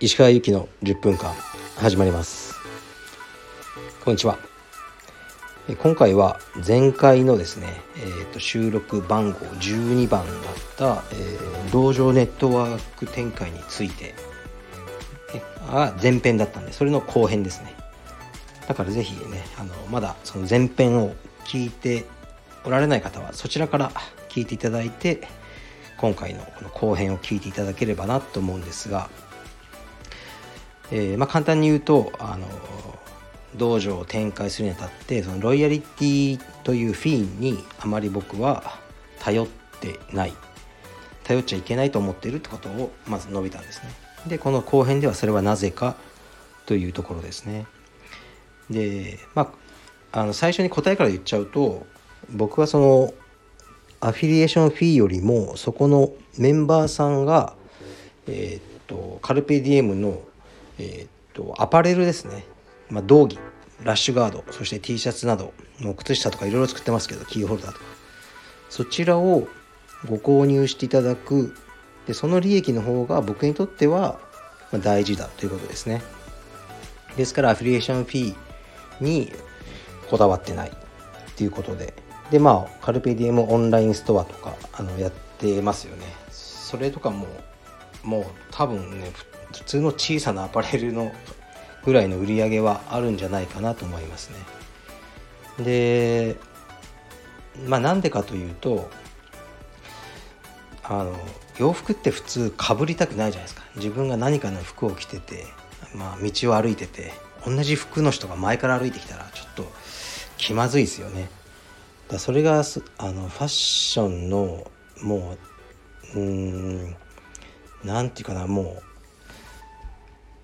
石川由紀の10分間始まります。こんにちは。今回は前回のですね、えー、と収録番号12番だった、えー、道場ネットワーク展開についてが前編だったんでそれの後編ですね。だからぜひねあのまだその前編を聞いておられない方はそちらから聞いていただいて今回のこの後編を聞いていただければなと思うんですがえー、まあ、簡単に言うとあの道場を展開するにあたってそのロイヤリティというフィーにあまり僕は頼ってない。頼っちゃいけないと思っているってことをまず述べたんですね。でこの後編ではそれはなぜかというところですね。でまああの最初に答えから言っちゃうと僕はそのアフィリエーションフィーよりもそこのメンバーさんがえ、っとカルペディエムのえ、っとアパレルですね、まあ、道着ラッシュガードそして T シャツなどの靴下とかいろいろ作ってますけどキーホルダーとか。そちらをご購入していただく。でその利益の方が僕にとっては大事だということですね。ですからアフィリエーションフィーにこだわってないっていうことで。でまあカルペディエムオンラインストアとかあのやってますよねそれとかももう多分ね普通の小さなアパレルのぐらいの売り上げはあるんじゃないかなと思いますね。でまあなんでかというとあの洋服って普通かぶりたくないじゃないですか自分が何かの服を着てて、まあ、道を歩いてて同じ服の人が前から歩いてきたらちょっと気まずいですよね。だそれがあのファッションのもううん何て言うかなも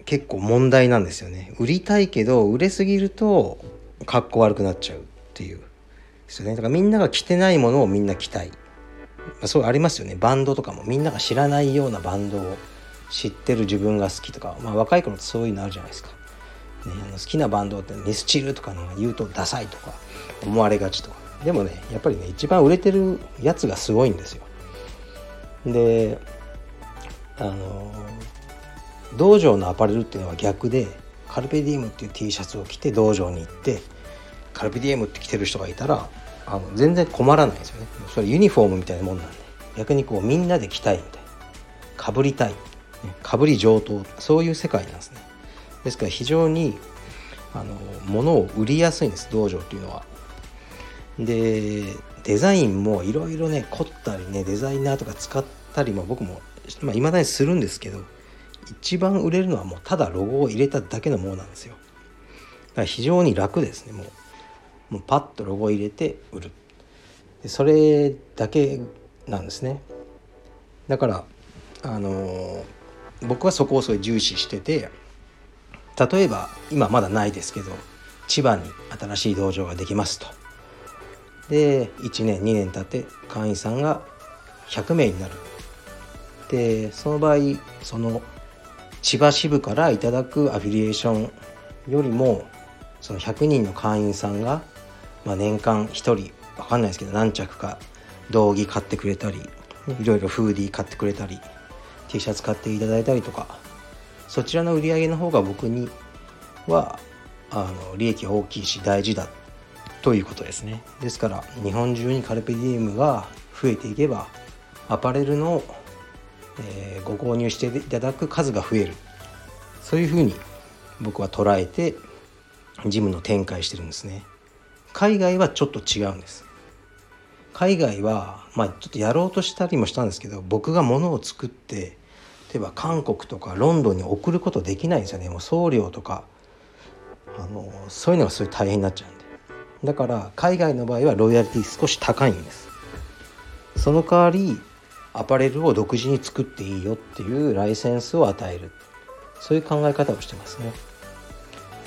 う結構問題なんですよね。売りたいけど売れすぎるとかっこ悪くなっちゃうっていうですよね。だからみんなが着てないものをみんな着たい、まあ、そうありますよね。バンドとかも。みんなが知らないようなバンドを知ってる自分が好きとか、まあ、若い頃ってそういうのあるじゃないですか、ね、あの好きなバンドってミスチルとかの言うとダサいとか思われがちとか。でもねやっぱりね一番売れてるやつがすごいんですよ。であの道場のアパレルっていうのは逆でカルペディエムっていう T シャツを着て道場に行ってカルペディエムって着てる人がいたらあの全然困らないですよね。それユニフォームみたいなもんなんで逆にこうみんなで着たいみたいな。かぶりたい。かぶり上等。そういう世界なんですね。ですから非常にあの物を売りやすいんです道場っていうのは。でデザインもいろいろね凝ったりねデザイナーとか使ったりも僕もまあ、未だにするんですけど一番売れるのはもうただロゴを入れただけのものなんですよ。だから非常に楽ですね。もうもうパッとロゴを入れて売る。でそれだけなんですね。だからあのー、僕はそこをすごい重視してて例えば今まだないですけど千葉に新しい道場ができますと。で1年2年経って会員さんが100名になる。でその場合その千葉支部からいただくアフィリエーションよりもその100人の会員さんが、まあ、年間1人分かんないですけど何着か道着買ってくれたりいろいろフーディー買ってくれたり T シャツ買っていただいたりとかそちらの売り上げの方が僕にはあの利益大きいし大事だということですね。ですから日本中にカルペディエムが増えていけばアパレルのえー、ご購入していただく数が増える。そういうふうに僕は捉えてジムの展開してるんですね。海外はちょっと違うんです。海外はまあちょっとやろうとしたりもしたんですけど僕が物を作って例えば韓国とかロンドンに送ることできないんですよね。もう送料とかあのそういうのがすごい大変になっちゃうんで。だから海外の場合はロイヤリティ少し高いんです。その代わりアパレルを独自に作っていいよっていうライセンスを与える。そういう考え方をしてますね。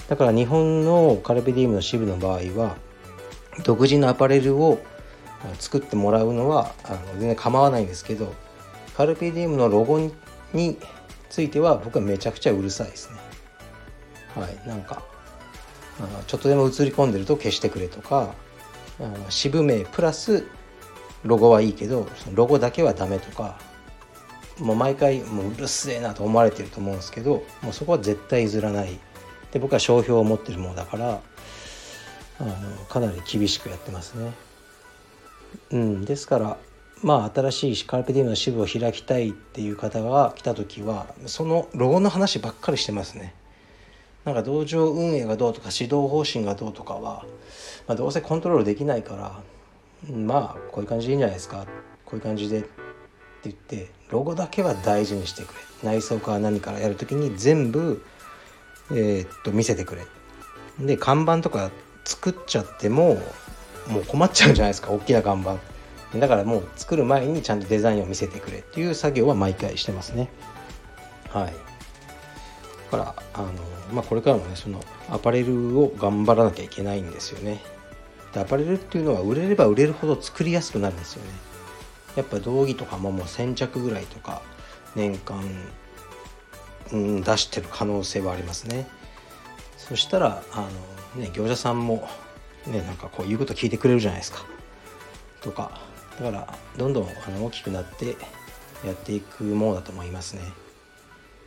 だから日本のカルペディウムの支部の場合は独自のアパレルを作ってもらうのはあの全然構わないんですけどカルペディウムのロゴにについては僕はめちゃくちゃうるさいですね。はいなんかあのちょっとでも映り込んでると消してくれとかあの支部名プラスロゴはいいけどそのロゴだけはダメとかもう毎回もううるせえなと思われてると思うんですけどもうそこは絶対譲らないで僕は商標を持ってるものだからあのかなり厳しくやってますね。うん、ですからまあ新しいカルペディウムの支部を開きたいっていう方が来た時はそのロゴの話ばっかりしてますね。なんか道場運営がどうとか指導方針がどうとかは、まあ、どうせコントロールできないからまあこういう感じでいいんじゃないですか。こういう感じでって言ってロゴだけは大事にしてくれ。内装か何からやる時に全部、えー、っと見せてくれ。で看板とか作っちゃってももう困っちゃうじゃないですか。大きな看板。だからもう作る前にちゃんとデザインを見せてくれっていう作業は毎回してますね。はい。からあの、まあ、これからもねそのアパレルを頑張らなきゃいけないんですよね。でアパレルっていうのは売れれば売れるほど作りやすくなるんですよね。やっぱ道着とかももう1000着ぐらいとか年間、うん、出してる可能性はありますね。そしたらあの、ね、業者さんも、ね、なんかこういうこと聞いてくれるじゃないですか。とか。だからどんどんあの大きくなってやっていくものだと思いますね。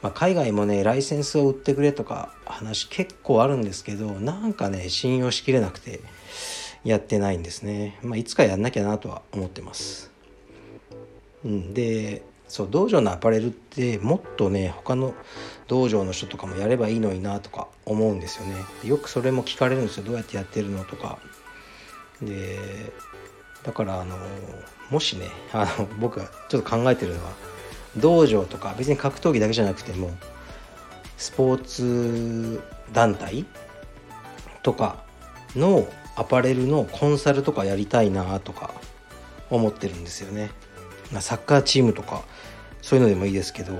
まあ、海外もねライセンスを売ってくれとか話結構あるんですけどなんかね信用しきれなくてやってないんですね。まあ、いつかやんなきゃなとは思ってます。うん、でそう道場のアパレルってもっとね他の道場の人とかもやればいいのになとか思うんですよねよくそれも聞かれるんですよどうやってやってるのとかでだからあのもしねあの僕がちょっと考えてるのは道場とか別に格闘技だけじゃなくてもスポーツ団体とかのアパレルのコンサルとかやりたいなとか思ってるんですよね。サッカーチームとかそういうのでもいいですけど、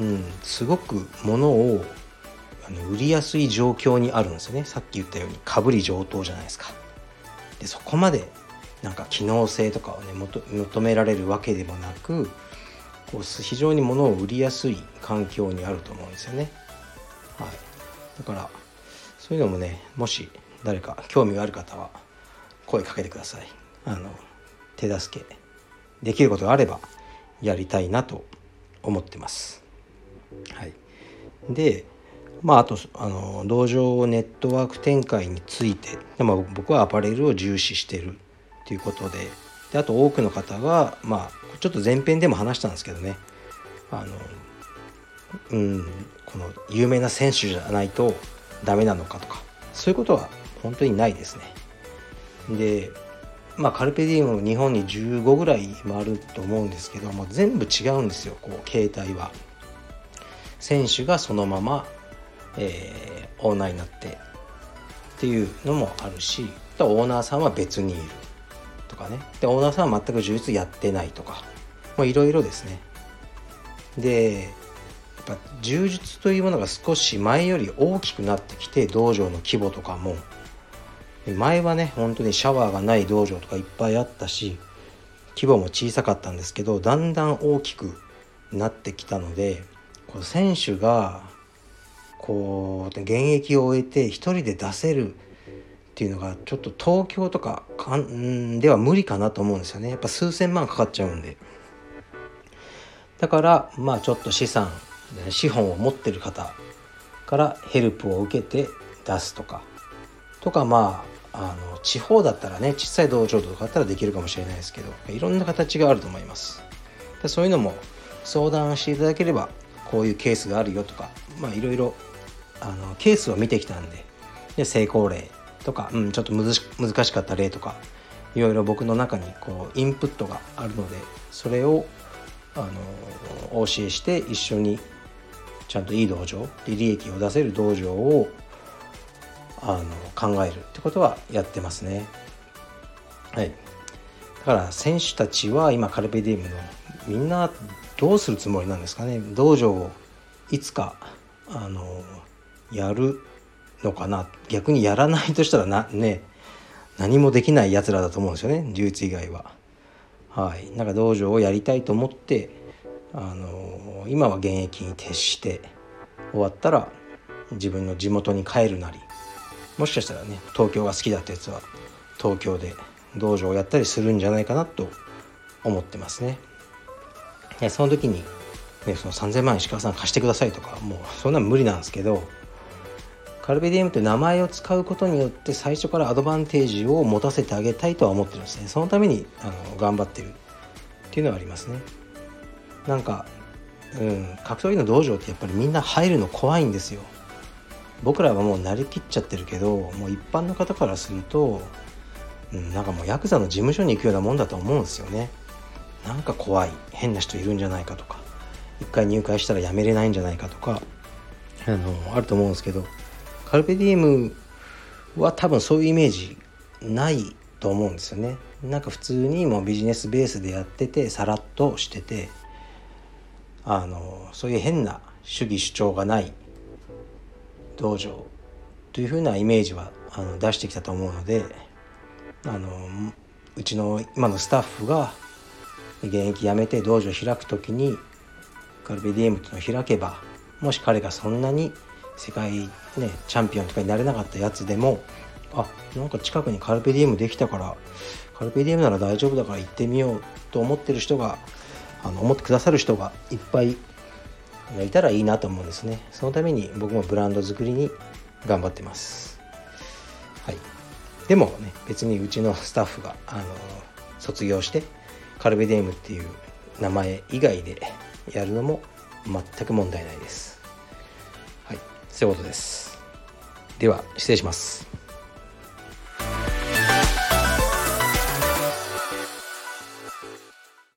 うん、すごく物をあの売りやすい状況にあるんですよねさっき言ったようにかぶり上等じゃないですか。でそこまでなんか機能性とかをね求められるわけでもなくこう非常に物を売りやすい環境にあると思うんですよね。はい、だからそういうのもねもし誰か興味がある方は声かけてください。あの手助けできることがあればやりたいなと思ってます。はい、でまああとあの道場ネットワーク展開について、まあ、僕はアパレルを重視してるっていうことでであと多くの方がまあちょっと前編でも話したんですけどねあのうんこの有名な選手じゃないとダメなのかとかそういうことは本当にないですね。でまあ、カルペディウム日本に15ぐらいもあると思うんですけども全部違うんですよこう形態は。選手がそのまま、えー、オーナーになってっていうのもあるしオーナーさんは別にいるとかね。でオーナーさんは全く充実やってないとか。いろいろですね。でやっぱ柔術というものが少し前より大きくなってきて道場の規模とかも。前はね本当にシャワーがない道場とかいっぱいあったし規模も小さかったんですけどだんだん大きくなってきたのでこう選手がこう現役を終えて一人で出せるっていうのがちょっと東京とかかんでは無理かなと思うんですよね。やっぱ数千万かかっちゃうんで。だからまあちょっと資産資本を持ってる方からヘルプを受けて出すとか。とかまああの地方だったらね小さい道場とかだったらできるかもしれないですけどいろんな形があると思います。でそういうのも相談していただければこういうケースがあるよとかまあいろいろあのケースを見てきたんでで成功例とか、うん、ちょっと難しかった例とかいろいろ僕の中にこうインプットがあるのでそれをあのお教えして一緒にちゃんといい道場で利益を出せる道場をあの考えるってことはやってますね。はい、だから選手たちは今カルペディウムのみんなどうするつもりなんですかね？道場をいつかあのやる。のかな逆にやらないとしたらな ね何もできないやつらだと思うんですよね流通以外は。はい、なんか道場をやりたいと思ってあの今は現役に徹して終わったら自分の地元に帰るなりもしかしたらね東京が好きだったやつは東京で道場をやったりするんじゃないかなと思ってますね。でその時に、ね、その3,000万石川さん貸してくださいとかもうそんな無理なんですけどカルベディエムという名前を使うことによって最初からアドバンテージを持たせてあげたいとは思ってるんですね。そのためにあの頑張ってる。っていうのはありますね。なんか、うん、格闘技の道場ってやっぱりみんな入るの怖いんですよ。僕らはもう慣れきっちゃってるけどもう一般の方からすると、うん、なんかもうヤクザの事務所に行くようなもんだと思うんですよね。なんか怖い。変な人いるんじゃないかとか。一回入会したらやめれないんじゃないかとかあのあると思うんですけど。カルペディウムは多分そういうイメージないと思うんですよね。なんか普通にもうビジネスベースでやっててさらっとしててあのそういう変な主義主張がない道場というふうなイメージはあの出してきたと思うのであのうちの今のスタッフが現役辞めて道場開く時にカルベディエムというのを開けばもし彼がそんなに世界、ね、チャンピオンとかになれなかったやつでもあなんか近くにカルペディエムできたからカルペディエムなら大丈夫だから行ってみようと思ってる人があの思ってくださる人がいっぱいいたらいいなと思うんですね。そのために僕もブランド作りに頑張ってます。はい。でもね別にうちのスタッフがあの卒業してカルベディエムっていう名前以外でやるのも全く問題ないです。そういうことです。では失礼します。